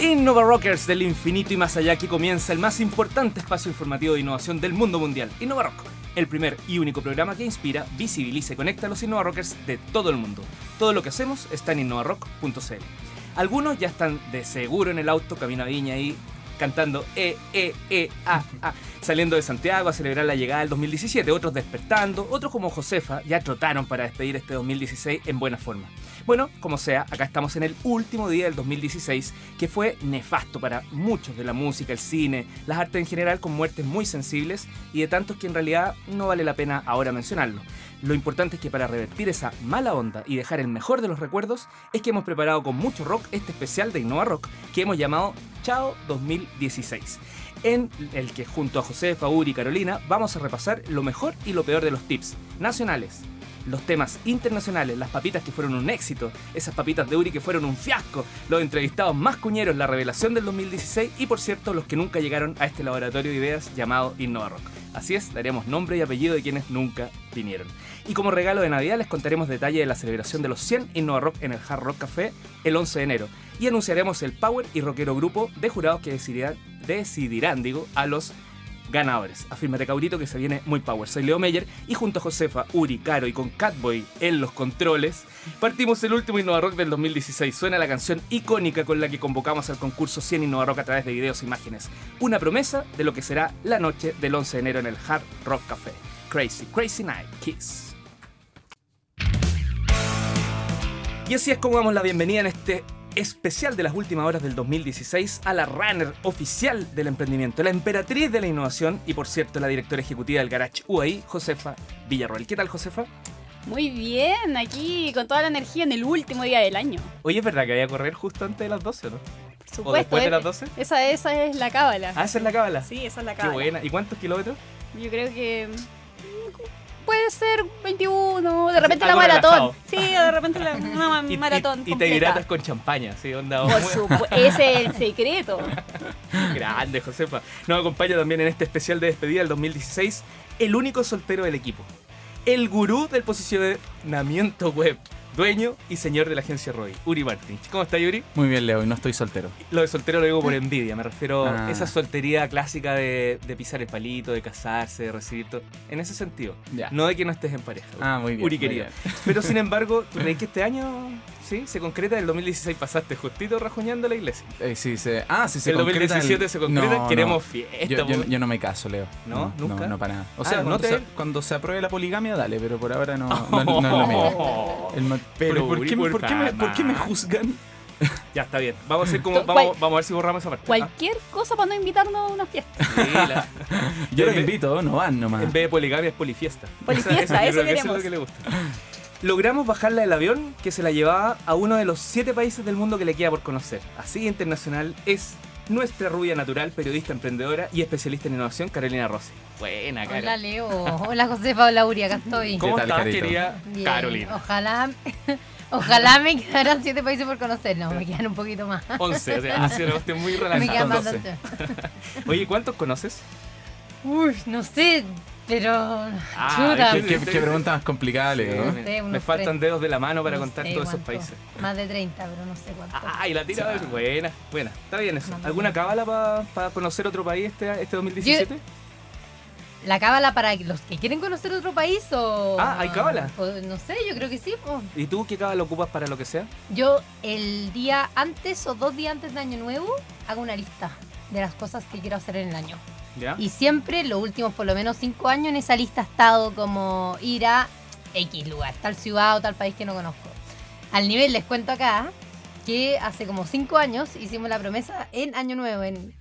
Innova Rockers del infinito y más allá que comienza el más importante espacio informativo de innovación del mundo mundial, Innova Rock, el primer y único programa que inspira, visibiliza y conecta a los Innova Rockers de todo el mundo. Todo lo que hacemos está en innovarock.cl. Algunos ya están de seguro en el auto, camino a Viña y cantando E, E, E, A, A, saliendo de Santiago a celebrar la llegada del 2017, otros despertando, otros como Josefa ya trotaron para despedir este 2016 en buena forma. Bueno, como sea, acá estamos en el último día del 2016, que fue nefasto para muchos de la música, el cine, las artes en general, con muertes muy sensibles y de tantos que en realidad no vale la pena ahora mencionarlo. Lo importante es que para revertir esa mala onda y dejar el mejor de los recuerdos, es que hemos preparado con mucho rock este especial de Innova Rock que hemos llamado Chao 2016 en el que junto a José, Faur y Carolina vamos a repasar lo mejor y lo peor de los tips nacionales, los temas internacionales, las papitas que fueron un éxito, esas papitas de Uri que fueron un fiasco, los entrevistados más cuñeros, la revelación del 2016 y por cierto los que nunca llegaron a este laboratorio de ideas llamado Innova Rock. Así es, daremos nombre y apellido de quienes nunca vinieron. Y como regalo de Navidad les contaremos detalle de la celebración de los 100 Innova Rock en el Hard Rock Café el 11 de enero. Y anunciaremos el Power y Rockero grupo de jurados que decidirán, decidirán digo, a los ganadores. Afírmate Caurito que se viene muy power. Soy Leo Meyer y junto a Josefa, Uri, Caro y con Catboy en los controles, partimos el último Innova Rock del 2016. Suena la canción icónica con la que convocamos al concurso 100 Innova Rock a través de videos e imágenes. Una promesa de lo que será la noche del 11 de enero en el Hard Rock Café. Crazy, Crazy Night, Kiss. Y así es como damos la bienvenida en este especial de las últimas horas del 2016 a la runner oficial del emprendimiento, la emperatriz de la innovación y por cierto la directora ejecutiva del Garage UAI, Josefa Villarroel. ¿Qué tal Josefa? Muy bien, aquí con toda la energía en el último día del año. Oye, ¿es verdad que había a correr justo antes de las 12, no? Por supuesto. ¿O después de eh, las 12? Esa, esa es la cábala. Ah, esa es la cábala. Sí, esa es la Qué cábala. buena. ¿Y cuántos kilómetros? Yo creo que mm, puede ser 21, de repente la maratón. Sí, de repente la, una Y, maratón y- y te hidratas con champaña, sí, onda Por supuesto, ese es el secreto. grande, Josefa. Nos acompaña también en este especial de despedida del 2016 el único soltero del equipo. El gurú del posicionamiento web, dueño y señor de la agencia Roy, Uri Martins. ¿Cómo está Yuri? Muy bien, Leo, y no estoy soltero. Lo de soltero lo digo por envidia, me refiero a Ah. esa soltería clásica de, de pisar el palito, de casarse, de recibir todo. En ese sentido, Ya. no de que no estés en pareja. Ah, muy bien. Uri querido. bien. Pero sin embargo, ¿tú crees que este año sí se concreta? El 2016 pasaste justito rajuñando la iglesia. Eh, sí, se... Ah, sí, se el concreta 2017 se concreta, No, queremos no. fiesta. Yo, yo- no me caso, Leo. ¿No? ¿Nunca? No, no para nada. O Ah, sea, ¿no cuando, te- se, cuando se apruebe la poligamia, dale, pero por ahora no, no, no es lo mío. Pero, ¿por, qué, me- por qué me, por qué me juzgan? Ya está bien. Vamos a hacer como, ¿Cuál- vamos, vamos a ver si borramos esa parte. ¿ah? Cualquier cosa para no invitarnos a una fiesta. Sí, la- Yo los En invito, no van nomás. en vez de poligamia es polifiesta. Polifiesta, eso que queremos. es lo que le gusta. Logramos bajarla del avión que se la llevaba a uno de los siete países del mundo que le queda por conocer. Así de internacional es nuestra rubia natural, periodista, emprendedora y especialista en innovación, Carolina Rossi. Buena, Hola cara. Leo, hola Josefa, hola Uri, acá estoy. ¿Cómo ¿Qué tal, estás, querida Bien, Carolina? Ojalá, ojalá me quedaran siete países por conocer, no, me quedan un poquito más. 11, o sea, ha sido una cuestión muy Me relajada. quedan más 12. Oye, ¿cuántos conoces? Uy, no sé, pero Ah, ¿Qué, qué- qué pregunta más complicada? No sé, Me faltan dedos de la mano para no contar todos esos países. Más de 30, pero no sé cuánto. Ah, y la tira Sí. buena, buena. Está bien eso. ¿Alguna no. cábala para conocer otro país este, este 2017? ¿La cábala para los que quieren conocer otro país o...? Ah, ¿hay cábala? o no sé, yo creo que sí. po. ¿Y tú qué cábala ocupas para lo que sea? Yo el día antes o dos días antes de Año Nuevo hago una lista de las cosas que quiero hacer en el año. ¿Ya? Y siempre, los últimos por lo menos cinco años, en esa lista ha estado como ir a X lugar, tal ciudad o tal país que no conozco. Al nivel, les cuento acá, que hace como cinco años hicimos la promesa en Año Nuevo, en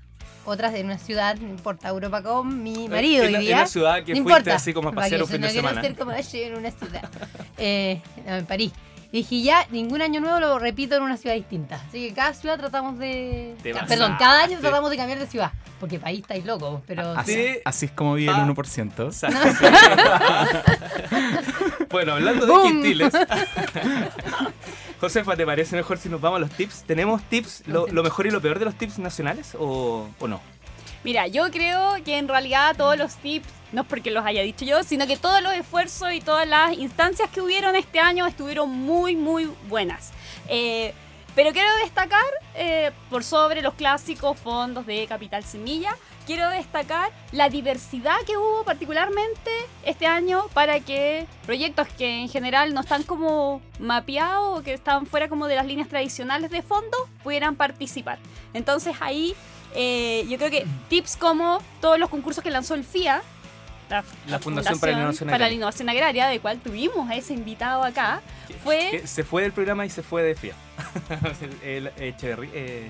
otras, en una ciudad, no importa, Europa con mi marido en, la- en la ciudad que no fuiste importa, así como a pasear un fin de semana. ser como "Ay, en una ciudad. Eh, en París. Y dije, ya, ningún año nuevo lo repito en una ciudad distinta. Así que cada ciudad tratamos de... Te. Perdón, cada año tratamos de cambiar de ciudad. Porque país estáis locos, pero... Así, Sí. así es como vive Ah. el 1%. bueno, hablando de Boom. quintiles. Josefa, ¿te parece mejor si nos vamos a los tips? ¿Tenemos tips, lo, lo mejor y lo peor de los tips nacionales o, o no? Mira, yo creo que en realidad todos los tips, no es porque los haya dicho yo, sino que todos los esfuerzos y todas las instancias que hubieron este año estuvieron muy, muy buenas. Eh, Pero quiero destacar, eh, por sobre los clásicos fondos de Capital Semilla, quiero destacar la diversidad que hubo particularmente este año para que proyectos que en general no están como mapeados o que están fuera como de las líneas tradicionales de fondos pudieran participar. Entonces ahí eh, yo creo que tips como todos los concursos que lanzó el FIA, la, La Fundación para la Innovación para la Agraria. Innovación Agraria, de cual tuvimos a ese invitado acá, fue... Que se fue del programa y se fue de FIA. el, el Echeverry, eh,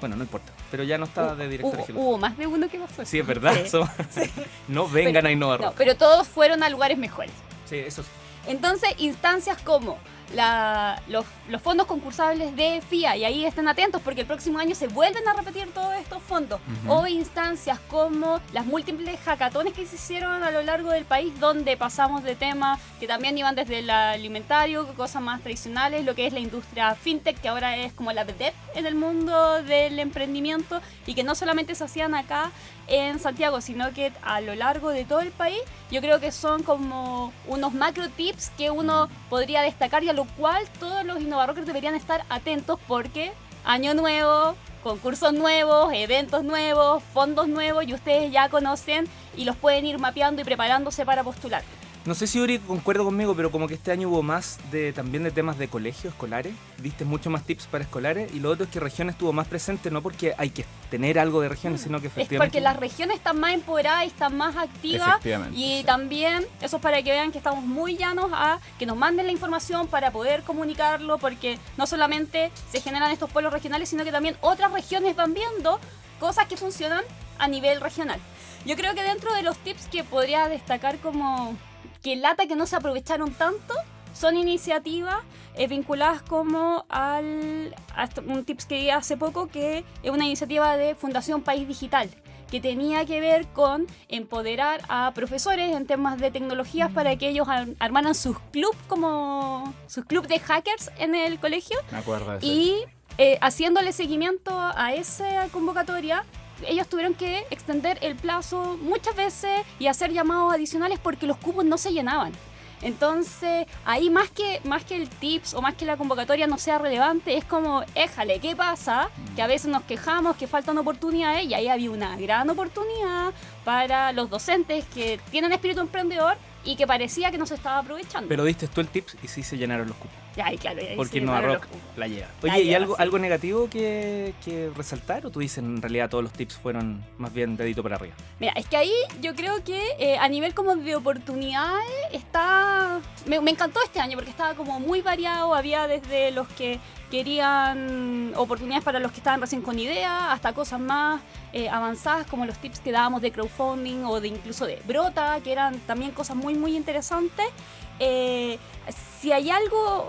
bueno, no importa. Pero ya no estaba de director hubo, más de uno que pasó. Sí, es verdad. Sí. no vengan a innovar. No, pero todos fueron a lugares mejores. Sí, eso sí. Entonces, instancias como la- los, los fondos concursables de FIA, y ahí estén atentos porque el próximo año se vuelven a repetir todos estos fondos, o instancias como las múltiples hackatones que se hicieron a lo largo del país, donde pasamos de temas que también iban desde el alimentario, cosas más tradicionales, lo que es la industria fintech, que ahora es como la vedette en el mundo del emprendimiento, y que no solamente se hacían acá en Santiago, sino que a lo largo de todo el país, yo creo que son como unos macro tips que uno podría destacar y a lo cual todos los innovarockers deberían estar atentos porque año nuevo, concursos nuevos, eventos nuevos, fondos nuevos y ustedes ya conocen y los pueden ir mapeando y preparándose para postular. No sé si Uri concuerda conmigo, pero como que este año hubo más de también de temas de colegios escolares. Diste mucho más tips para escolares. Y lo otro es que regiones estuvo más presente, no porque hay que tener algo de regiones, sino que Es efectivamente. porque las regiones están más empoderadas y están más activas y sí. también eso es para que vean que estamos muy llanos a que nos manden la información para poder comunicarlo porque no solamente se generan estos pueblos regionales sino que también otras regiones van viendo cosas que funcionan a nivel regional. Yo creo que dentro de los tips que podría destacar como que lata que no se aprovecharon tanto son iniciativas eh, vinculadas como al a un tips que di hace poco que es una iniciativa de Fundación País Digital que tenía que ver con empoderar a profesores en temas de tecnologías para que ellos ar- armaran sus clubs como sus clubs de hackers en el colegio Me acuerdo de eso. y eh, haciéndole seguimiento a esa convocatoria, ellos tuvieron que extender el plazo muchas veces y hacer llamados adicionales porque los cupos no se llenaban. Entonces, ahí más que, más que el tips o más que la convocatoria no sea relevante, es como, éjale, ¿qué pasa? Que a veces nos quejamos que faltan oportunidades y ahí había una gran oportunidad para los docentes que tienen espíritu emprendedor y que parecía que no se estaba aprovechando. Pero diste tú el tips y sí se llenaron los cupos. Ay, claro, y ahí Porque llenaron Rock la lleva. La Oye, ¿y lleva, algo, sí. algo negativo que, que resaltar? ¿O tú dices en realidad todos los tips fueron más bien dedito para arriba? Mira, es que ahí yo creo que eh, a nivel como de oportunidades está... Me, me encantó este año porque estaba como muy variado, había desde los que querían oportunidades para los que estaban recién con idea, hasta cosas más eh, avanzadas como los tips que dábamos de crowdfunding o de incluso de Brota, que eran también cosas muy muy interesantes. Eh, si hay algo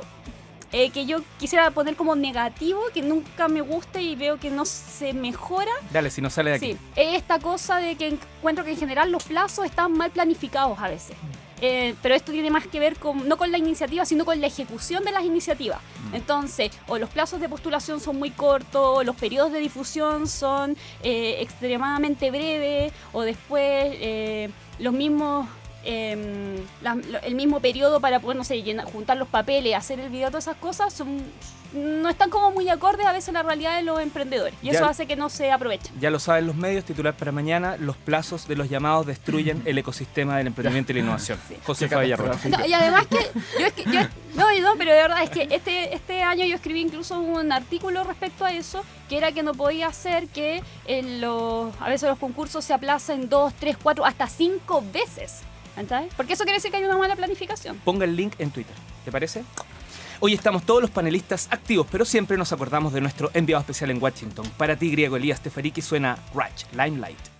eh, que yo quisiera poner como negativo, que nunca me gusta y veo que no se mejora, Dale, si no sale de aquí. Sí, es esta cosa de que encuentro que en general los plazos están mal planificados a veces. Eh, pero esto tiene más que ver con, no con la iniciativa, sino con la ejecución de las iniciativas. Entonces, o los plazos de postulación son muy cortos, o los periodos de difusión son eh, extremadamente breves, o después eh, los mismos... em, la- el mismo periodo para poder, no sé, llenar- juntar los papeles, hacer el video, todas esas cosas, son, no están como muy acordes a veces a la realidad de los emprendedores. Y Ya- eso hace que no se aprovechen. Ya lo saben los medios, titular para mañana, los plazos de los llamados destruyen el ecosistema del emprendimiento y la innovación. José catastrófico. No, y además que yo, es que- yo- no, no, pero de verdad es que este, este año yo escribí incluso un artículo respecto a eso, que era que no podía ser que en los, a veces los concursos se aplacen dos, tres, cuatro, hasta cinco veces. ¿entendés? Porque eso quiere decir que hay una mala planificación. Ponga el link en Twitter, ¿te parece? Hoy estamos todos los panelistas activos, pero siempre nos acordamos de nuestro enviado especial en Washington. Para ti, griego Elías Tefariki, suena Ratch, Limelight.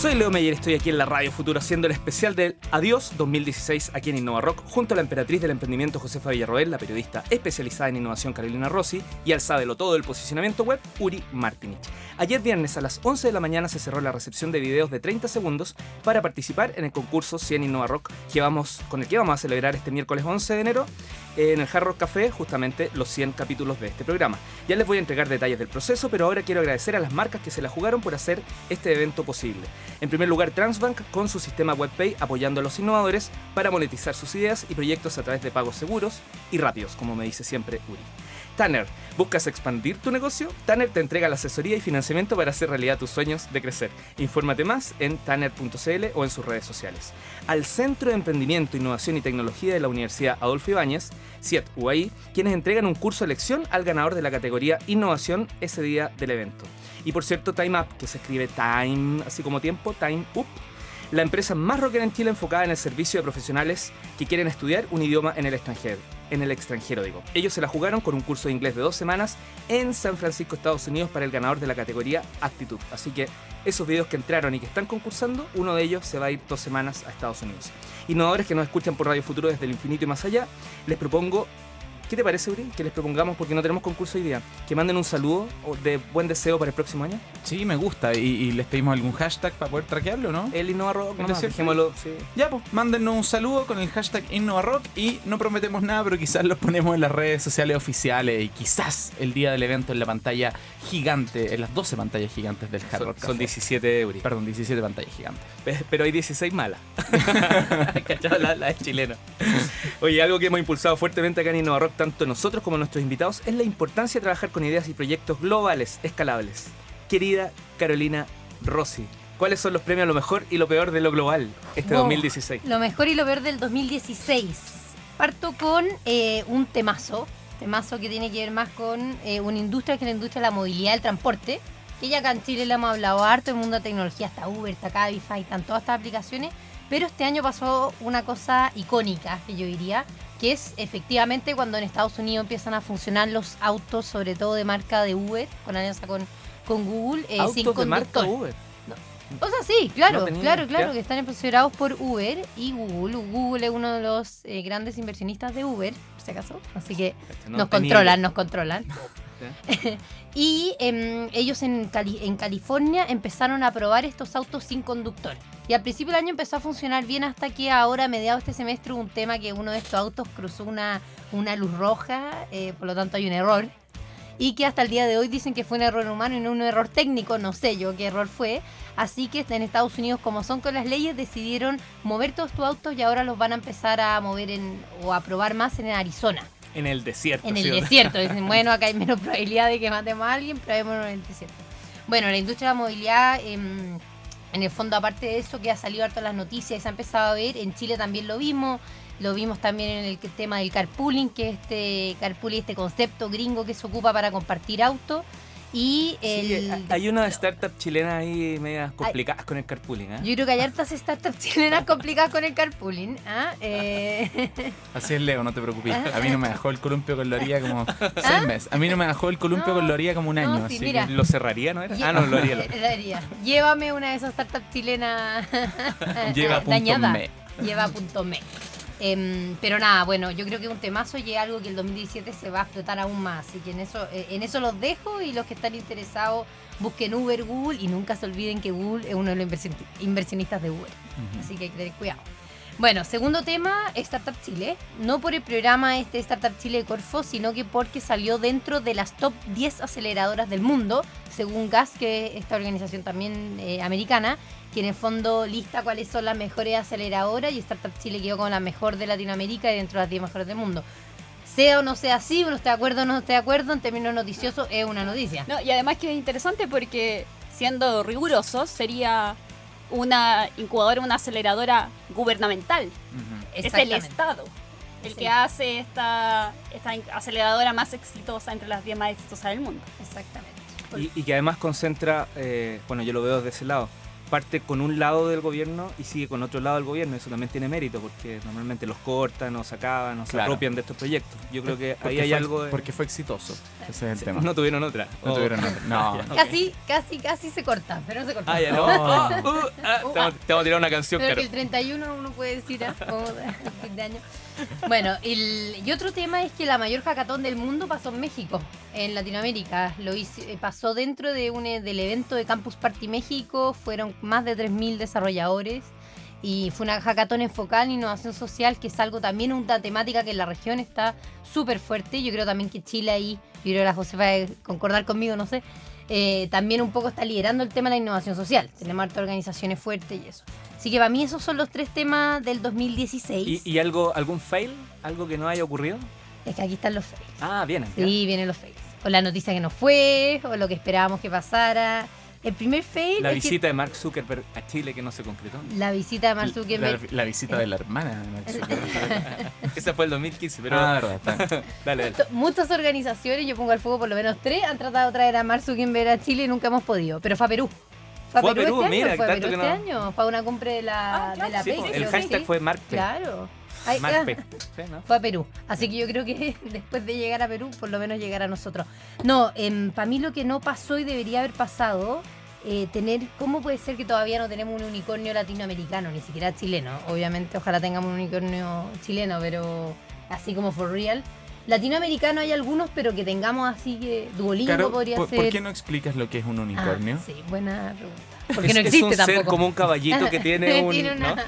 Soy Leo Meyer, estoy aquí en la Radio Futuro haciendo el especial del Adiós 2016 aquí en Innova Rock, junto a la emperatriz del emprendimiento Josefa Villarroel, la periodista especializada en innovación Carolina Rossi y al sábelo todo del posicionamiento web Uri Martinich. Ayer viernes a las 11 de la mañana se cerró la recepción de videos de 30 segundos para participar en el concurso 100 Innova Rock que vamos, con el que vamos a celebrar este miércoles 11 de enero en el Hard Rock Café justamente los 100 capítulos de este programa. Ya les voy a entregar detalles del proceso, pero ahora quiero agradecer a las marcas que se la jugaron por hacer este evento posible. En primer lugar, Transbank con su sistema WebPay apoyando a los innovadores para monetizar sus ideas y proyectos a través de pagos seguros y rápidos, como me dice siempre Uri. Tanner, ¿buscas expandir tu negocio? Tanner te entrega la asesoría y financiamiento para hacer realidad tus sueños de crecer. Infórmate más en tanner.cl o en sus redes sociales. Al Centro de Emprendimiento, Innovación y Tecnología de la Universidad Adolfo Ibáñez, CIET UAI, quienes entregan un curso de elección al ganador de la categoría Innovación ese día del evento. Y por cierto, Time Up, que se escribe Time, así como tiempo, Time Up, la empresa más rockera en Chile enfocada en el servicio de profesionales que quieren estudiar un idioma en el extranjero. En el extranjero, digo. Ellos se la jugaron con un curso de inglés de dos semanas en San Francisco, Estados Unidos, para el ganador de la categoría Actitud. Así que esos videos que entraron y que están concursando, uno de ellos se va a ir dos semanas a Estados Unidos. Innovadores que nos escuchan por Radio Futuro desde el infinito y más allá, les propongo ¿Qué te parece, Uri? Que les propongamos, porque no tenemos concurso hoy día, que manden un saludo o de buen deseo para el próximo año. Sí, me gusta. ¿Y, y les pedimos algún hashtag para poder traquearlo, no? El InnovaRock, ¿Es nomás, cierto? dejémoslo, sí. Ya, pues, mándennos un saludo con el hashtag InnovaRock y no prometemos nada, pero quizás los ponemos en las redes sociales oficiales y quizás el día del evento en la pantalla gigante, en las 12 pantallas gigantes del Hard Son, Rock son Café. 17 euros. Perdón, 17 pantallas gigantes. Pe- Pero hay 16 malas. ¿Cachai? la, la es chilena. Oye, algo que hemos impulsado fuertemente acá en InnovaRock, tanto nosotros como nuestros invitados, es la importancia de trabajar con ideas y proyectos globales, escalables. Querida Carolina Rossi, ¿cuáles son los premios a lo mejor y lo peor de lo global este Wow. 2016? Lo mejor y lo peor del 2016. Parto con eh, un temazo. Temazo que tiene que ver más con eh, una industria que es la industria de la movilidad del transporte. Que ya acá en Chile le hemos hablado harto, el mundo de tecnología, está Uber, está Cabify, están todas estas aplicaciones. Pero este año pasó una cosa icónica, que yo diría, que es efectivamente cuando en Estados Unidos empiezan a funcionar los autos, sobre todo de marca de Uber, con alianza con, con Google, eh, sin Autos de marca conductor. Uber. O sea, sí, claro, No tenía claro, claro, que están considerados por Uber y Google. Google es uno de los eh, grandes inversionistas de Uber, por si acaso. Así que Este, no nos tenía controlan, nos controlan. y em, ellos en, Cali- en California empezaron a probar estos autos sin conductor. Y al principio del año empezó a funcionar bien hasta que ahora, a mediados de este semestre, hubo un tema que uno de estos autos cruzó una, una luz roja, eh, por lo tanto hay un error. Y que hasta el día de hoy dicen que fue un error humano y no un error técnico, no sé yo qué error fue. Así que en Estados Unidos, como son con las leyes, decidieron mover todos estos autos y ahora los van a empezar a mover en, o a probar más en Arizona. En el desierto. En ¿sí el desierto. Dicen, bueno, acá hay menos probabilidad de que matemos a alguien, probémoslo en el desierto. Bueno, la industria de la movilidad, em, en el fondo, aparte de eso, que ha salido harto las noticias y se ha empezado a ver, en Chile también lo vimos. Lo vimos también en el tema del carpooling, que es este carpooling, este concepto gringo que se ocupa para compartir autos. Y el, Sí, hay una startup chilena ahí medias complicadas con el carpooling, ¿eh? Yo creo que hay hartas startups chilenas complicadas con el carpooling. ¿ah? Eh, Así es, Leo, no te preocupes. A mí no me dejó el columpio con la orilla como ¿Ah? seis meses. A mí no me dejó el columpio No, con la orilla como un no, año. sí, así mira. que- ¿Lo cerraría, no era? Ah, no, lo haría. lo- haría. Llévame una de esas startups chilenas Lleva punto dañada. me. Lleva punto me. Em, pero nada, bueno, yo creo que un temazo y es algo que el 2017 se va a explotar aún más. Así que en eso, eh, en eso los dejo y los que están interesados busquen Uber, Google y nunca se olviden que Google es uno de los inversion- inversionistas de Uber. Así que hay que tener cuidado. Bueno, segundo tema, Startup Chile. No por el programa este Startup Chile de Corfo, sino que porque salió dentro de las top 10 aceleradoras del mundo, según GAS, que es esta organización también eh, americana, que en el fondo lista cuáles son las mejores aceleradoras y Startup Chile quedó como la mejor de Latinoamérica y dentro de las 10 mejores del mundo. Sea o no sea así, uno esté de acuerdo o no esté de acuerdo, en términos noticiosos es una noticia. No, y además que es interesante porque, siendo rigurosos, sería una incubadora, una aceleradora gubernamental. Es el. Estado el Sí. que hace esta, esta aceleradora más exitosa entre las 10 más exitosas del mundo. Exactamente. Y, y que además concentra, eh, bueno, yo lo veo desde ese lado, parte con un lado del gobierno y sigue con otro lado del gobierno. Eso también tiene mérito porque normalmente los cortan o se acaban o se Claro. apropian de estos proyectos. Yo creo que Porque ahí hay fue- algo de... Porque fue exitoso. Ese es el Sí, tema. No tuvieron otra. No Oh. tuvieron otra. No. Casi, casi, casi se corta, pero no se corta. Ah, ya no. No. Ah, uh, ah, te, vamos, te vamos a tirar una canción, Pero que el 31 uno puede decir, ¿ah? Fin de año. Bueno, el- y otro tema es que la mayor hackathon del mundo pasó en México, en Latinoamérica. Lo hizo- eh, pasó dentro de un, eh, del evento de Campus Party México. Fueron más de 3.000 desarrolladores Y fue una hackathon enfocada en innovación social, que es algo también una temática que en la región está súper fuerte. Yo creo también que Chile ahí, yo creo que la Josefa debe concordar conmigo, no sé, eh, también un poco está liderando el tema de la innovación social. Tenemos hartas organizaciones fuertes y eso. Así que para mí esos son los tres temas del 2016. ¿Y, y algo, algún fail? ¿Algo que no haya ocurrido? Es que aquí están los fails. Ah, vienen. ya. Sí, vienen los fails. O la noticia que no fue, o lo que esperábamos que pasara. El primer fail La visita de Mark Zuckerberg a Chile que no se concretó. la visita de Mark Zuckerberg. La, la visita de la hermana. de Mark Zuckerberg. Ese fue el 2015, pero Ah, verdad. dale, Muchas organizaciones, yo pongo al fuego por lo menos tres, han tratado de traer a Mark Zuckerberg a Chile y nunca hemos podido. Pero fue a Perú. Fue a Fue a Perú, este mira, año, fue a Perú que este no- año. Fue a una cumbre de la, Ah, claro, de la Sí, PEC, el hashtag sí. fue Mark. Claro. Ay, ah. Sí, ¿no? Fue a Perú. Así que yo creo que después de llegar a Perú, por lo menos llegar a nosotros. No, para mí lo que no pasó y debería haber pasado, eh, tener, ¿cómo puede ser que todavía no tenemos un unicornio latinoamericano, ni siquiera chileno? Obviamente, ojalá tengamos un unicornio chileno, pero así como for real. Latinoamericano hay algunos, pero que tengamos así que Duolingo Caro, podría ¿por, ser. por qué no explicas lo que es un unicornio? Ah, sí, buena pregunta. Porque Es- no es existe un ser tampoco. como un caballito que tiene un. Tiene una- ¿no?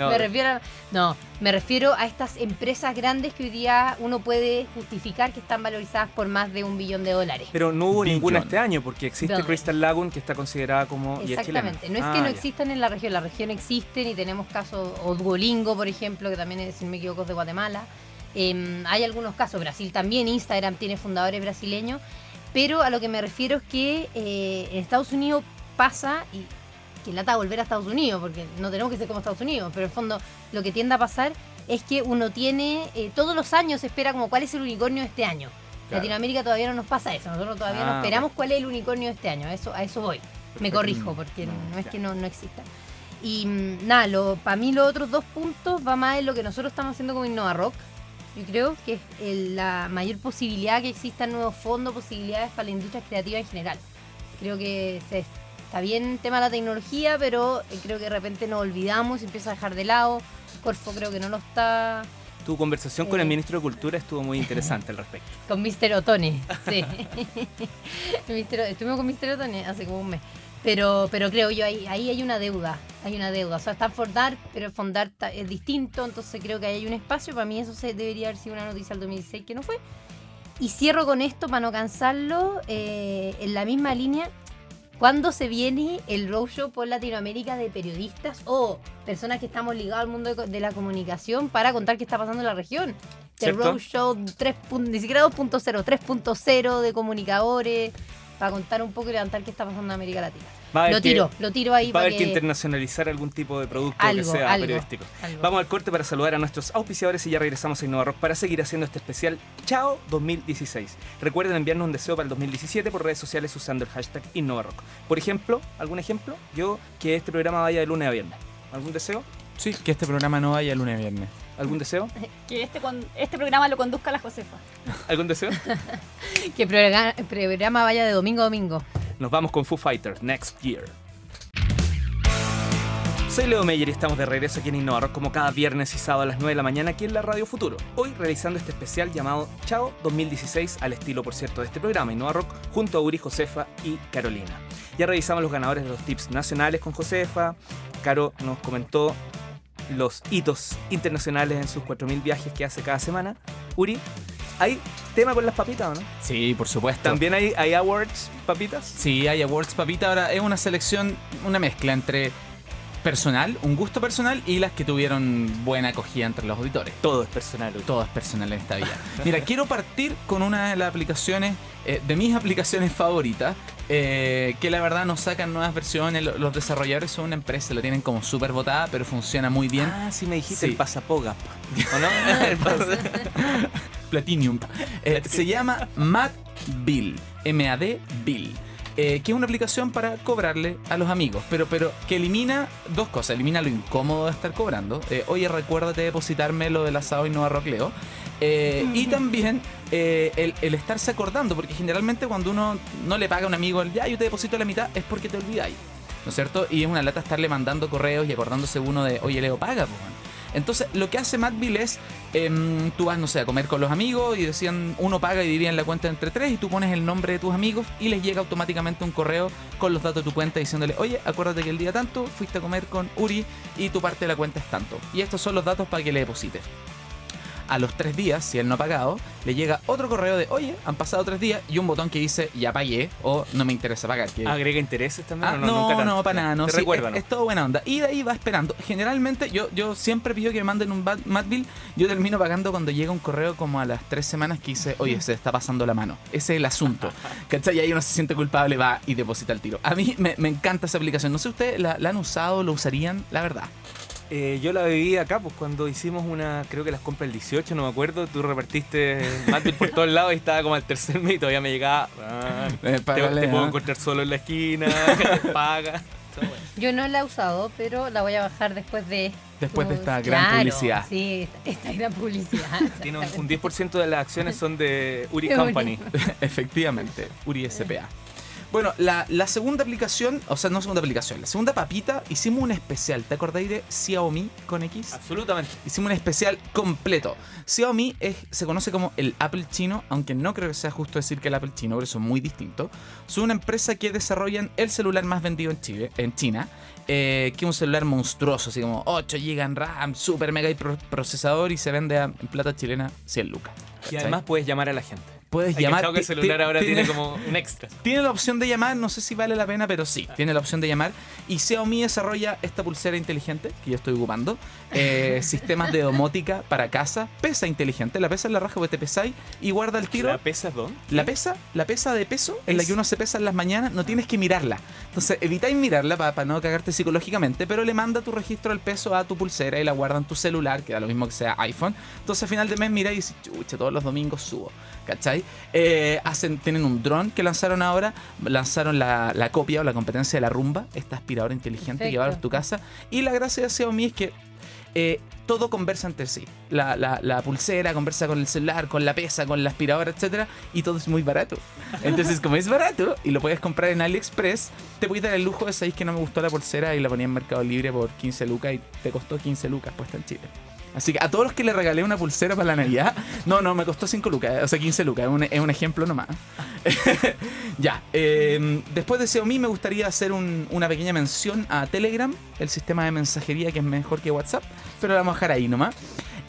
No, me refiero a, no, me refiero a estas empresas grandes que hoy día uno puede justificar que están valorizadas por más de un billón de dólares. Pero no hubo ninguna este año porque existe Billion. Crystal Lagoon que está considerada como. y es chilena. Exactamente, no es Ah, que no ya. existan en la región, la región existen y tenemos casos, o Duolingo, por ejemplo, que también es, si no me equivoco, es de Guatemala. Em, hay algunos casos, Brasil también, Instagram tiene fundadores brasileños, pero a lo que me refiero es que eh, en Estados Unidos pasa, y que lata volver a Estados Unidos, porque no tenemos que ser como Estados Unidos, pero en el fondo lo que tiende a pasar es que uno tiene, eh, todos los años espera como cuál es el unicornio de este año. Claro. Latinoamérica todavía no nos pasa eso, nosotros todavía no Ah, esperamos cuál es el unicornio de este año, a eso, a eso voy. Me corrijo, porque No, no es que no, no exista. Y mm, nada, para mí los otros dos puntos va más en lo que nosotros estamos haciendo como Innova Rock. Yo creo que es el- la mayor posibilidad que existan nuevos fondos, posibilidades para la industria creativa en general. Creo que se, está bien el tema de la tecnología, pero eh, creo que de repente nos olvidamos y empieza a dejar de lado. Corfo creo que no lo está Tu conversación con el Eh. ministro de Cultura estuvo muy interesante al respecto. con Mr. Otone, sí. Estuvimos con Mr. Otone hace como un mes. Pero, pero creo yo, ahí, ahí hay una deuda. Hay una deuda. O sea, está Fondar, pero Fondar es distinto. Entonces creo que ahí hay un espacio. Para mí eso se debería haber sido una noticia del 2016 que no fue. Y cierro con esto para no cansarlo. eh, en la misma línea. ¿Cuándo se viene el roadshow por Latinoamérica de periodistas o personas que estamos ligados al mundo de, la comunicación para contar qué está pasando en la región? El roadshow 3. pun- ni siquiera 2.0, 3.0 de comunicadores para contar un poco y levantar qué está pasando en América Latina. Va a haber Lo que- tiro, lo tiro ahí Va a para haber que que... internacionalizar algún tipo de producto que sea algo, periodístico. algo. Vamos al corte para saludar a nuestros auspiciadores y ya regresamos a Innova Rock para seguir haciendo este especial Chao 2016. Recuerden enviarnos un deseo para el 2017 por redes sociales usando el hashtag Innova Rock. Por ejemplo, ¿algún ejemplo? Yo que este programa vaya de lunes a viernes. ¿Algún deseo? Sí, que este programa no vaya lunes a viernes. ¿Algún deseo? Que este, este programa lo conduzca la Josefa. ¿Algún deseo? Que programa, programa vaya de domingo a domingo. Nos vamos con Foo Fighters Next Year. Soy Leo Meyer y estamos de regreso aquí en Innova Rock como cada viernes y sábado a las 9 de la mañana aquí en la Radio Futuro. Hoy realizando este especial llamado Chao 2016 al estilo por cierto de este programa Innova Rock junto a Uri, Josefa y Carolina. Ya revisamos los ganadores de los tips nacionales con Josefa. Caro nos comentó los hitos internacionales en sus 4.000 viajes que hace cada semana. Uri, ¿hay tema con las papitas o no? Sí, por supuesto. ¿También hay, hay awards papitas? Sí, hay awards, papita. Ahora es una selección, una mezcla entre personal, un gusto personal y las que tuvieron buena acogida entre los auditores. Todo es personal. Uri. Todo es personal en esta vida. Mira, quiero partir con una de las aplicaciones, eh, de mis aplicaciones favoritas, eh, que la verdad nos sacan nuevas versiones. Lo- Los desarrolladores son una empresa, lo tienen como súper votada, pero funciona muy bien. Ah, sí me dijiste Sí. el pasapogap. ¿O no? El pas- Platinum. Eh, se llama MadBill. M-A-D Bill. Eh, que es una aplicación para cobrarle a los amigos, pero, pero que elimina dos cosas. Elimina lo incómodo de estar cobrando. Eh, Oye, recuérdate depositarme lo del asado y no Leo. Eh, y también eh, el, el estarse acordando, porque generalmente cuando uno no le paga a un amigo el ya yo te deposito la mitad, es porque te olvidáis. ¿No es cierto? Y es una lata estarle mandando correos y acordándose uno de, oye, Leo, paga, man". Entonces, lo que hace Madville es, em, tú vas, no sé, a comer con los amigos y decían, uno paga y dirían la cuenta entre tres y tú pones el nombre de tus amigos y les llega automáticamente un correo con los datos de tu cuenta diciéndole, oye, acuérdate que el día tanto fuiste a comer con Uri y tu parte de la cuenta es tanto. Y estos son los datos para que le deposites a los tres días, si él no ha pagado, le llega otro correo de, oye, han pasado tres días y un botón que dice, ya pagué o no me interesa pagar. Que... ¿Agrega intereses también? Ah, o no, no, no, nunca tanto? para nada. No, Te sí, recuerda, es, ¿no? es todo buena onda. Y de ahí va esperando. Generalmente yo, yo siempre pido que me manden un bad- Madbill. Yo termino pagando cuando llega un correo como a las tres semanas que dice, oye, se está pasando la mano. Ese es el asunto. ¿Cachai? Y ahí uno se siente culpable, va y deposita el tiro. A mí me, me encanta esa aplicación. No sé ustedes, ¿la, la han usado? ¿Lo usarían? La verdad. Eh, yo la viví acá, pues cuando hicimos una, creo que las compras el 18, no me acuerdo, tú repartiste Madrid por todos lados y estaba como al tercer mes y todavía me llegaba. ah, Eh, te, puedo ¿ah? encontrar solo en la esquina, paga. Todo bueno. Yo no la he usado, pero la voy a bajar después de. Después de esta gran publicidad. Sí, esta, esta gran publicidad. Tiene un, un 10% de las acciones son de Uri Uri. Company. Efectivamente, Uri SPA. Bueno, la, la segunda aplicación, o sea, no segunda aplicación, la segunda papita, hicimos un especial. ¿Te acordáis de Xiaomi con X? Absolutamente. Hicimos un especial completo. Xiaomi es, se conoce como el Apple chino, aunque no creo que sea justo decir que el Apple chino, pero son muy distintos. Son una empresa que desarrollan el celular más vendido en, Chile, en China, eh, que es un celular monstruoso, así como 8 GB en RAM, super mega y pro- procesador y se vende a- en plata chilena 100 lucas. Y ¿Cachai? además puedes llamar a la gente. Puedes Hay llamar. que el celular ahora tiene como un extra. tiene la opción de llamar, no sé si vale la pena, pero sí, tiene la opción de llamar. Y Xiaomi desarrolla esta pulsera inteligente que yo estoy ocupando, eh, sistemas de domótica para casa, pesa inteligente, la pesa en la raja porque te pesáis y guarda el tiro. ¿La pesas dónde? La pesa, la pesa de peso en la que uno se pesa en las mañanas, no tienes que mirarla. Entonces, evitáis mirarla para no cagarte psicológicamente, pero le manda tu registro del peso a tu pulsera y la guarda en tu celular, que da lo mismo que sea iPhone. Entonces, a final de mes miráis y dices, chucha, todos los domingos subo. ¿Cachai? Eh, hacen, tienen un dron que lanzaron ahora, lanzaron la, la copia o la competencia de la rumba, esta aspiradora inteligente que a tu casa. Y la gracia de Xiaomi es que eh, todo conversa entre sí. La, la- la pulsera conversa con el celular, con la pesa, con la aspiradora, etcétera, y todo es muy barato. Entonces, como es barato y lo puedes comprar en AliExpress, te puedes dar el lujo de sabéis que no me gustó la pulsera y la ponía en Mercado Libre por 15 lucas y te costó 15 lucas puesta en Chile. Así que a todos los que le regalé una pulsera para la Navidad, no, no, me costó 5 lucas, o sea, 15 lucas, es un, es un ejemplo nomás. ya, eh, después de Xiaomi me gustaría hacer un- una pequeña mención a Telegram, el sistema de mensajería que es mejor que WhatsApp, pero la vamos a dejar ahí nomás.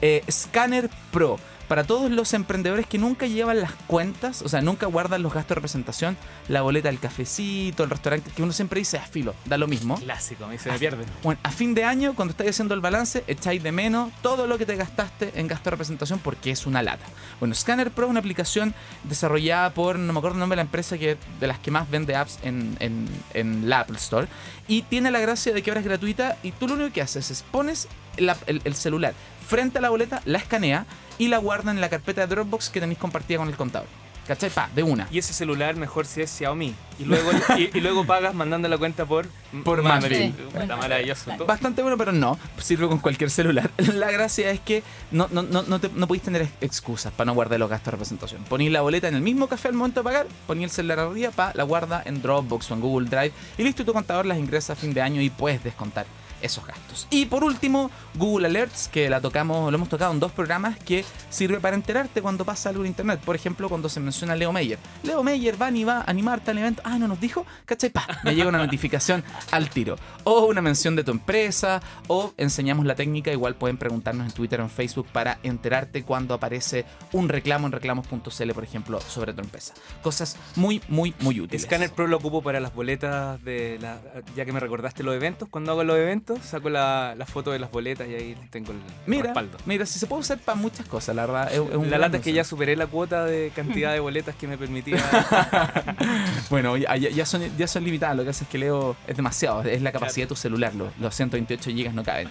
Eh, Scanner Pro. Para todos los emprendedores que nunca llevan las cuentas, o sea, nunca guardan los gastos de representación, la boleta del cafecito, el restaurante, que uno siempre dice, ah, filo, da lo mismo. Clásico, a mí se me pierde. Bueno, a fin de año, cuando estáis haciendo el balance, echáis de menos todo lo que te gastaste en gasto de representación porque es una lata. Bueno, Scanner Pro es una aplicación desarrollada por, no me acuerdo el nombre de la empresa, que de las que más vende apps en, en- en la Apple Store. Y tiene la gracia de que ahora es gratuita y tú lo único que haces es pones la- el, el celular frente a la boleta, la escanea y la guarda en la carpeta de Dropbox que tenéis compartida con el contador. ¿Cachai? Pa, de una. Y ese celular mejor si es Xiaomi. Y luego, y, y luego pagas mandando la cuenta por, Por Madrid. Está maravilloso. Bastante bueno, pero no. Sirve con cualquier celular. La gracia es que no, no, no, no, te- no podéis tener ex- excusas para no guardar los gastos de representación. Ponéis la boleta en el mismo café al momento de pagar, ponéis el celular arriba, pa, la guarda en Dropbox o en Google Drive y listo, y tu contador las ingresa a fin de año y puedes descontar esos gastos. Y por último, Google Alerts, que la tocamos, lo hemos tocado en dos programas, que sirve para enterarte cuando pasa algo en internet. Por ejemplo, cuando se menciona Leo Meyer. Leo Meyer va ni va a animar tal evento. Ah, no nos dijo. ¿Cachai? Me llega una notificación al tiro. O una mención de tu empresa. O enseñamos la técnica. Igual pueden preguntarnos en Twitter o en Facebook para enterarte cuando aparece un reclamo en reclamos.cl, por ejemplo, sobre tu empresa. Cosas muy, muy, muy útiles. Scanner Pro lo ocupo para las boletas de la, ya que me recordaste los eventos. Cuando hago los eventos, saco la, la foto de las boletas y ahí tengo el Mira, respaldo. mira, si se puede usar para muchas cosas, la verdad. Es, es un La lata es que ya superé la cuota de cantidad de boletas que me permitía. Bueno, ya, ya- son, ya son limitadas, lo que hace es que Leo es demasiado, es la capacidad de tu celular, los, los 128 GB no caben.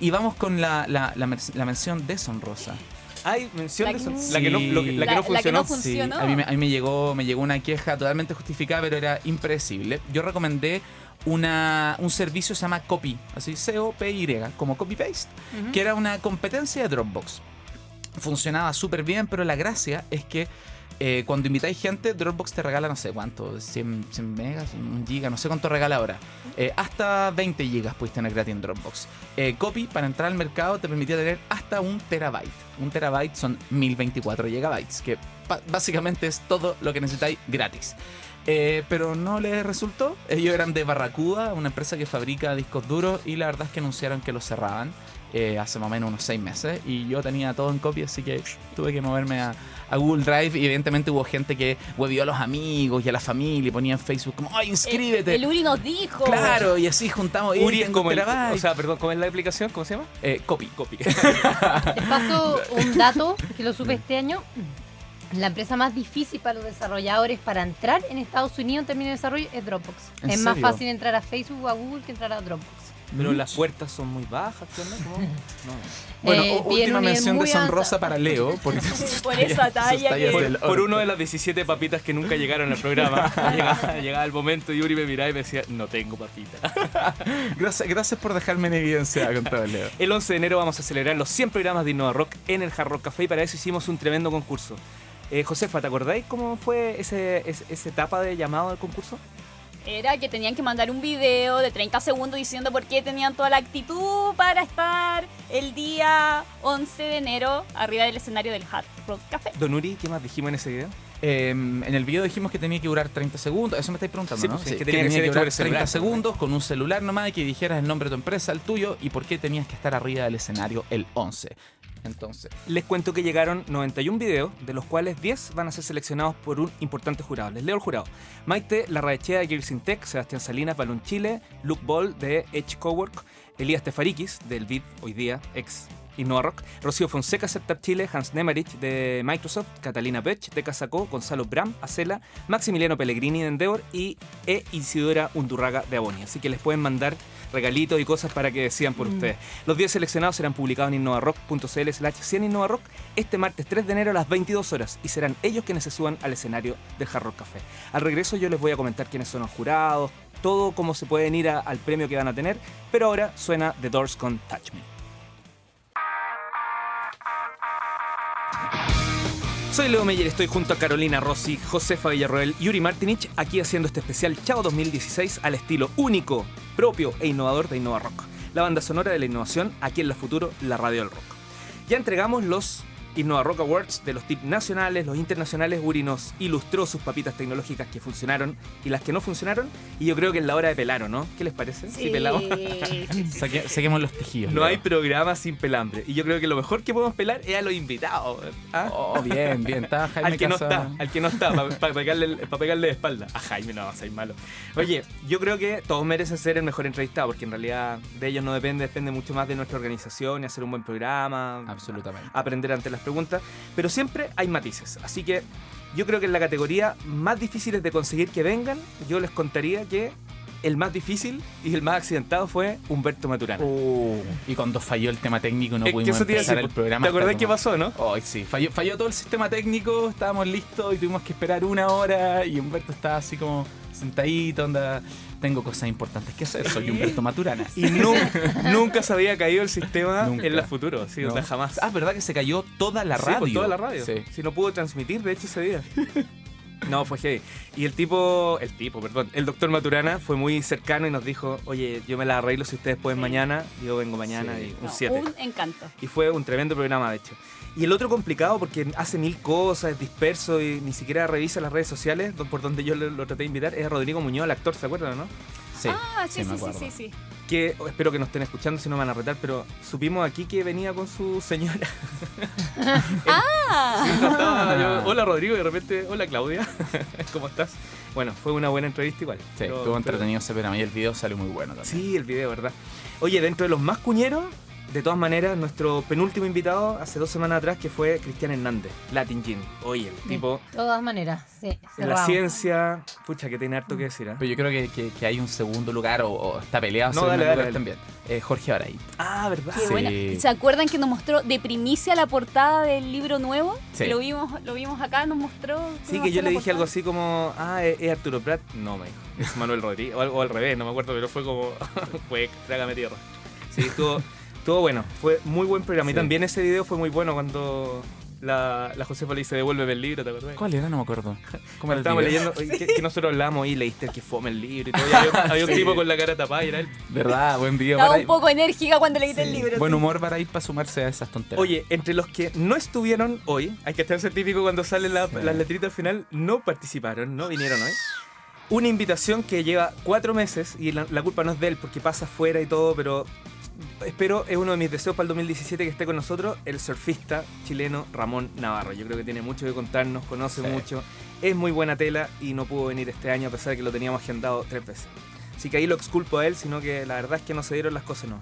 Y vamos con la, la, la, la mención deshonrosa. Ay, mención La de La que no, lo la que no la que no funcionó. fun- Sí, a mí, me, a mí me llegó, me llegó una queja totalmente justificada, pero era impredecible. Yo recomendé una, un servicio que se llama Copy, así C-O-P-Y, como Copy Paste, Ujú. que era una competencia de Dropbox. Funcionaba súper bien, pero la gracia es que eh, cuando invitáis gente, Dropbox te regala no sé cuánto, 100, 100 megas, un giga, no sé cuánto regala ahora. Eh, hasta 20 gigas puedes tener gratis en Dropbox. Eh, Copy, para entrar al mercado, te permitía tener hasta un terabyte. Un terabyte son 1024 gigabytes, que básicamente es todo lo que necesitáis gratis. Eh, pero no les resultó. Ellos eran de Barracuda, una empresa que fabrica discos duros, y la verdad es que anunciaron que los cerraban eh, hace más o menos unos seis meses. Y yo tenía todo en copia, así que tuve que moverme a, a Google Drive. Y evidentemente hubo gente que huevió a los amigos y a la familia y ponía en Facebook como, ¡ay, inscríbete! El, el Uri nos dijo. Claro, y así juntamos. "Ey, Uri es como el. terabyte". O sea, perdón, ¿cómo es la aplicación? ¿Cómo se llama? Eh, copy. Copy. Les paso un dato que lo supe este año. La empresa más difícil para los desarrolladores para entrar en Estados Unidos en términos de desarrollo es Dropbox. ¿En Es más fácil entrar a Facebook o a Google que entrar a Dropbox. Pero las puertas son muy bajas. ¿Cómo? No. Bueno, Eh, última mención deshonrosa para Leo. Por, Por esa talla que- Por, por uno de las 17 papitas que nunca llegaron al programa, llegaba, llegaba el momento y Uri me miraba y me decía, no tengo papita. Gracias, gracias por dejarme en evidencia con todo Leo. El 11 de enero vamos a celebrar los 100 programas de Innova Rock en el Hard Rock Café y para eso hicimos un tremendo concurso. Eh, Josefa, ¿te acordáis cómo fue ese, ese- esa etapa de llamado al concurso? Era que tenían que mandar un video de 30 segundos diciendo por qué tenían toda la actitud para estar el día 11 de enero arriba del escenario del Hard Rock Café. Don Uri, ¿qué más dijimos en ese video? Eh, en el video dijimos que tenía que durar 30 segundos. Eso me estáis preguntando, Sí, ¿no? pues, es que tenía que durar por el celular, 30 pues, segundos con un celular nomás y que dijeras el nombre de tu empresa, el tuyo y por qué tenías que estar arriba del escenario el 11. Entonces, Les cuento que llegaron 91 videos, de los cuales 10 van a ser seleccionados por un importante jurado. Les leo el jurado. Maite Larraechea de Gears Tech, Sebastián Salinas, Balloon Chile, Luke Ball de Edge Cowork, Elías Tefarikis del VID, hoy día, ex Innova Rock, Rocío Fonseca, Septap Chile, Hans Nemerich de Microsoft, Catalina Bech de Casacó, Gonzalo Bram, Acela, Maximiliano Pellegrini de Endeavor y E. Isidora Undurraga de Aboni. Así que les pueden mandar regalitos y cosas para que decidan por Mm. ustedes. Los 10 seleccionados serán publicados en innovarock.cl slash 100 innovarock este martes 3 de enero a las 22 horas y serán ellos quienes se suban al escenario del Hard Rock Café. Al regreso yo les voy a comentar quiénes son los jurados, todo cómo se pueden ir a- al premio que van a tener, pero ahora suena The Doors con Touch Me. Soy Leo Meyer, estoy junto a Carolina Rossi, Josefa Villarroel Yuri Martinich aquí haciendo este especial Chao 2016 al estilo único, propio e innovador de Innova Rock, la banda sonora de la innovación aquí en la futuro, la radio del rock. Ya entregamos los Innova Rock Awards de los tips nacionales, los internacionales. Uri nos ilustró sus papitas tecnológicas que funcionaron y las que no funcionaron. Y yo creo que es la hora de pelar, ¿o no? ¿Qué les parece? Sí, pelamos. sí, saque- saquemos los tejidos. No hay programa sin pelambre. Y yo creo que lo mejor que podemos pelar es a los invitados. ¿ah? Oh, bien, bien. Está Jaime al que no está, al que no está, para pegarle, pa pegarle de espalda. A Jaime no, soy malo. Oye, yo creo que todos merecen ser el mejor entrevistado, porque en realidad de ellos no depende, depende mucho más de nuestra organización y hacer un buen programa, Absolutamente. aprender ante las preguntas, pero siempre hay matices. Así que yo creo que en la categoría más difíciles de conseguir que vengan, yo les contaría que el más difícil y el más accidentado fue Humberto Maturana. Uh, y cuando falló el tema técnico no Es pudimos empezar decir, el programa. ¿Te acordás qué pasó, no? Ay, sí, falló, falló todo el sistema técnico, estábamos listos y tuvimos que esperar una hora y Humberto estaba así como sentadito, onda, tengo cosas importantes que hacer, soy Humberto Maturana. Y nu- nunca se había caído el sistema Nunca. en la futuro, sí, No. onda, jamás. Ah, ¿verdad que se cayó toda la Sí, radio? pues, toda la radio. Sí. Si no pudo transmitir, de hecho, ese día. No, fue heavy. Y el tipo, el tipo, perdón, el doctor Maturana fue muy cercano y nos dijo, oye, yo me la arreglo si ustedes pueden Sí. mañana, yo vengo mañana Sí. y un No, 7. un encanto. Y fue un tremendo programa, de hecho. Y el otro complicado porque hace mil cosas, es disperso y ni siquiera revisa las redes sociales, por donde yo lo, lo traté de invitar, es Rodrigo Muñoz, el actor, ¿se acuerdan, no? Sí, ah, sí, sí, sí, sí, sí. Que oh, espero que nos estén escuchando, si no me van a retar, pero supimos aquí que venía con su señora. Ah, Sí, no estaba yo, hola Rodrigo, y de repente, hola Claudia, ¿cómo estás? Bueno, fue una buena entrevista igual. Sí, pero- estuvo pero- entretenido ese programa y el video salió muy bueno también. Sí, el video, ¿verdad? Oye, dentro de los más cuñeros, de todas maneras, nuestro penúltimo invitado hace dos semanas atrás, que fue Cristian Hernández, Latin Gym. Oye, el tipo, De todas maneras, sí. en la ciencia, pucha, que tiene harto que decir, ¿ah? Pero yo creo que, que- que hay un segundo lugar o, o está peleado No, segundo dale, dale, lugar dale. también. Eh, Jorge Baray. Ah, ¿verdad? qué Sí. buena. ¿Se acuerdan que nos mostró de primicia la portada del libro nuevo? Sí. Lo vimos, lo vimos acá, nos mostró. Sí, que yo le dije algo así como, ah, ¿es, es Arturo Prat? No, me dijo, es Manuel Rodríguez, o, algo al revés, no me acuerdo, pero fue como, pues, trágame tierra. Sí, estuvo, estuvo bueno, fue muy buen programa. Y también ese video fue muy bueno cuando La, la Josefa le dice, devuélveme el libro, ¿te acuerdas? ¿Cuál era? No me acuerdo. ¿Cómo era el Estábamos leyendo, que, que nosotros hablábamos y leíste el que fome el libro y todo. y había, había un tipo con la cara tapada y era él. ¿Verdad? Buen video. Estaba para un poco enérgica cuando le quité el libro. Buen sí. humor para ir para sumarse a esas tonterías. Oye, entre los que no estuvieron hoy, hay que estar científico cuando salen la- Sí. las letritas al final, no participaron, no vinieron hoy. Una invitación que lleva cuatro meses y la, la culpa no es de él porque pasa afuera y todo, pero espero, es uno de mis deseos para el 2017 que esté con nosotros, el surfista chileno Ramón Navarro. Yo creo que tiene mucho que contarnos, conoce Sí. mucho, es muy buena tela y no pudo venir este año a pesar de que lo teníamos agendado tres veces. Así que ahí lo exculpo a él, sino que la verdad es que no se dieron las cosas, no.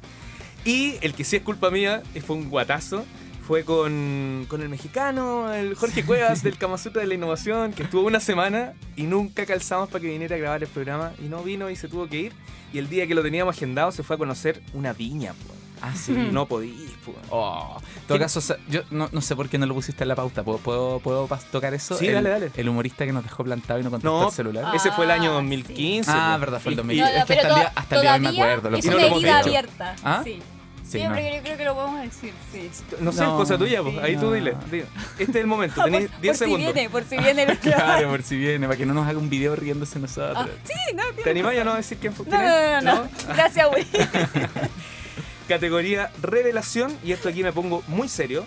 Y el que sí es culpa mía, fue un guatazo, fue con, con el mexicano, el Jorge Cuevas del Kama Sutra de la Innovación, que estuvo una semana y nunca calzamos para que viniera a grabar el programa y no vino y se tuvo que ir. Y el día que lo teníamos agendado se fue a conocer una viña, po. Ah, sí. No podís, po. Oh. En todo caso, yo no, no sé por qué no lo pusiste en la pauta. ¿Puedo, puedo, tocar eso? Sí, el, dale, dale. El humorista que nos dejó plantado y no contestó No, el celular. Ah, Ese fue el año sí. 2015. Ah, po. verdad, fue el Y- 2000. y- No, no, Es que pero hasta el día- hasta el día de hoy me todavía acuerdo, lo Es una herida abierta. ¿Ah? Sí. Sí, Sí, no. pero yo creo que lo podemos decir, sí. No sé, No, cosa tuya, sí, ahí tú dile. di. Este es el momento, tenéis por, 10 por si segundos. viene, por si viene el Claro, por si viene, para que no nos haga un video riéndose nosotros. Ah, sí, no, ¿Te animás ya no a decir quién fue? No, no, no, no. Gracias, güey. Categoría revelación, y esto aquí me pongo muy serio.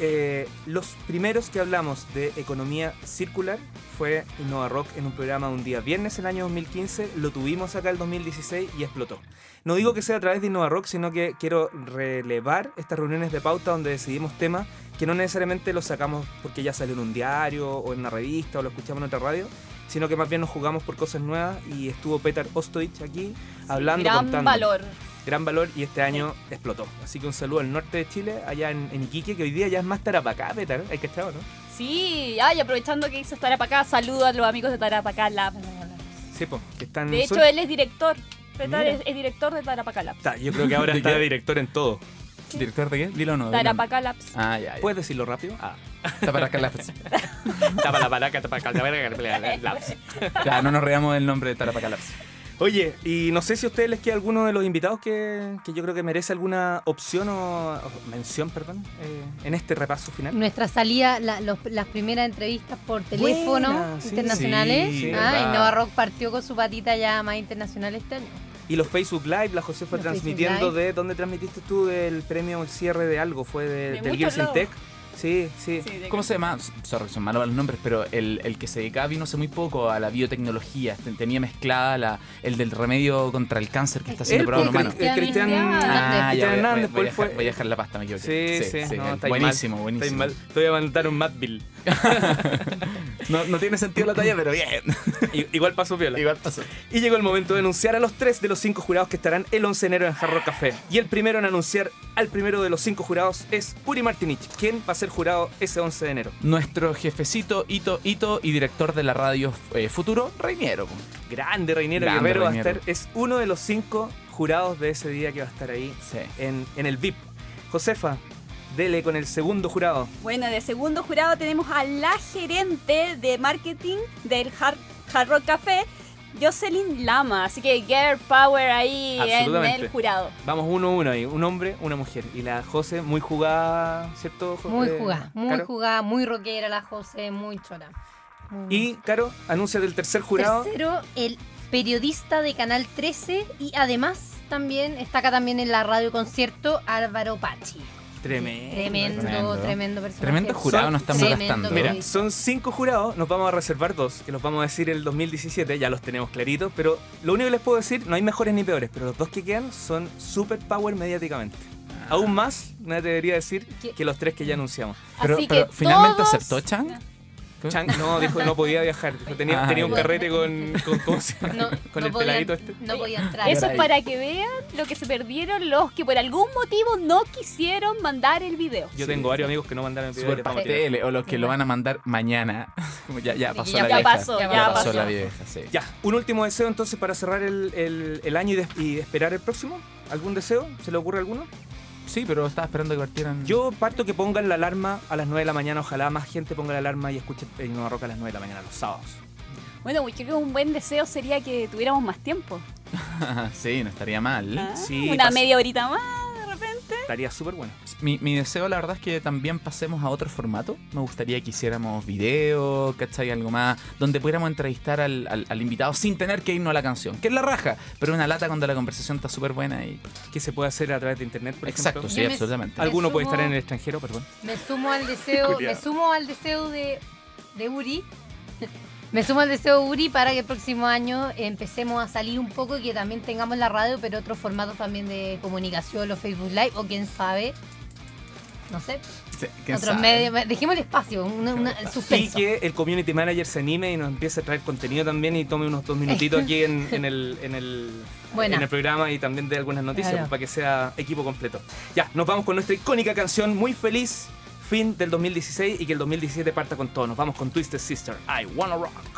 Eh, los primeros que hablamos de economía circular fue Innova Rock en un programa un día viernes el año 2015. Lo tuvimos acá el 2016 y explotó. No digo que sea a través de Innova Rock, sino que quiero relevar estas reuniones de pauta donde decidimos temas que no necesariamente los sacamos porque ya salió en un diario o en una revista o lo escuchamos en otra radio, sino que más bien nos jugamos por cosas nuevas y estuvo Petar Ostoich aquí hablando, Gran contando valor. gran valor y este año explotó. Así que un saludo al norte de Chile, allá en, en Iquique, que hoy día ya es más Tarapacá, Petar. Hay que estar, ¿no? Sí, ay, aprovechando que hizo Tarapacá, saludo a los amigos de Tarapacá Lab. Sí, po, que están. De hecho, él es director. Petar es, es director de Tarapacá Labs. Está, yo creo que ahora ¿De está de director en todo. ¿Director de qué? Dilo o no. Tarapacá Labs. Ah, ya, ya. ¿Puedes decirlo rápido? Ah. Está para acá la- Tapa la paraca, tapa la paraca, Ya, no nos reamos el nombre de Tarapacalaps. Oye, y no sé si a ustedes les queda alguno de los invitados que, que yo creo que merece alguna opción o, o mención, perdón, eh, en este repaso final. Nuestra salida, la- los- las primeras entrevistas por teléfono Buena, internacionales. sí, ah, y Nova Rock partió con su patita ya más internacional este año. Y los Facebook Live, la Josefa Los transmitiendo de. ¿Dónde transmitiste tú del premio el cierre de algo? ¿Fue de, De del Gears in. Tech? Sí, sí. ¿Cómo se llama? Sorry, son malos los nombres, pero el, el que se dedicaba vino hace muy poco a la biotecnología. Ten- Tenía mezclada la, el del remedio contra el cáncer que está haciendo Él, prueba en humanos. el Cristian Ah, voy, Hernández, voy a fue- dejar, voy a dejar la pasta, me equivoqué. Sí, sí, buenísimo, mal, buenísimo. mal. Te voy a mandar un Mad Bill. No, no tiene sentido la talla, pero bien. Igual pasó viola. Igual pasó. Y llegó el momento de anunciar a los tres de los cinco jurados que estarán el 11 de enero en Jarro Café. Y el primero en anunciar al primero de los cinco jurados es Uri Martinich, quien va a ser jurado ese 11 de enero. Nuestro jefecito Ito Ito y director de la radio eh, Futuro, Reiniero. Grande Reinero Grande Guerrero va a Reiniero. estar, es uno de los cinco jurados de ese día que va a estar ahí Sí. en, en el VIP. Josefa, dele con el segundo jurado. Bueno, de segundo jurado tenemos a la gerente de marketing del Hard, Hard Rock Café, Jocelyn Lama. Así que Girl Power ahí en el jurado. Vamos uno a uno ahí, un hombre, una mujer. Y la Jose, muy jugada, ¿cierto? Jo- Muy jugada, muy Caro? jugada, muy rockera la José, muy chora. Muy- Y, Caro, anuncia del tercer jurado. Tercero, el periodista de Canal 13 y además también está acá también en la radio concierto Álvaro Pachi. Tremendo. Tremendo, Tremendo. tremendo, personaje. Tremendo jurado nos estamos gastando. Mira, son cinco jurados, nos vamos a reservar dos, que los vamos a decir el 2017, ya los tenemos claritos, pero lo único que les puedo decir, no hay mejores ni peores, pero los dos que quedan son super power mediáticamente. Aún más, me atrevería a decir, ¿Qué? que los tres que ya anunciamos. Pero, Así pero que finalmente todos- aceptó Chan. Chang no, dijo no podía viajar, dijo, tenía, Ah, tenía un carrete con, con, el podía, peladito este. no podía entrar. Eso es para que vean lo que se perdieron los que por algún motivo no quisieron mandar el video. Yo Sí. tengo varios amigos que no mandaron el video. Super o los que lo van a mandar mañana. Como ya, ya pasó ya la Ya vieja. pasó, Ya ya pasó pasó. la vieja, sí. Ya, un último deseo entonces para cerrar el, el- el año y, des- y esperar el próximo. ¿Algún deseo? ¿Se le ocurre alguno? Sí, pero estaba esperando que partieran. Yo parto que pongan la alarma a las 9 de la mañana. Ojalá más gente ponga la alarma y escuche Innova Rock a las 9 de la mañana los sábados. Bueno, yo creo que un buen deseo sería que tuviéramos más tiempo. sí, no estaría mal. Ah, Sí, Una pasa- media horita más. Estaría súper bueno. Mi, mi deseo, la verdad, es que también pasemos a otro formato. Me gustaría que hiciéramos video, ¿cachai? Algo más, donde pudiéramos entrevistar al, al- al invitado sin tener que irnos a la canción, que es la raja, pero una lata cuando la conversación está súper buena y... ¿Qué se puede hacer a través de internet, por Exacto, ejemplo? sí, me- absolutamente. Alguno puede estar en el extranjero, perdón. Me sumo al deseo, me sumo al deseo de, de Uri. Me sumo al deseo de Uri para que el próximo año empecemos a salir un poco y que también tengamos la radio, pero otros formatos también de comunicación, los Facebook Live o quién sabe. No sé, Sí, ¿quién otros sabe? medios. Dejemos el espacio, una, una- el Y suspenso. que el community manager se anime y nos empiece a traer contenido también y tome unos dos minutitos aquí en, en el, en, el, Buena. en el programa y también de algunas noticias Claro. para que sea equipo completo. Ya, nos vamos con nuestra icónica canción, muy feliz, fin del 2016 y que el 2017 parta con todo. Nos vamos con Twisted Sister, I Wanna Rock.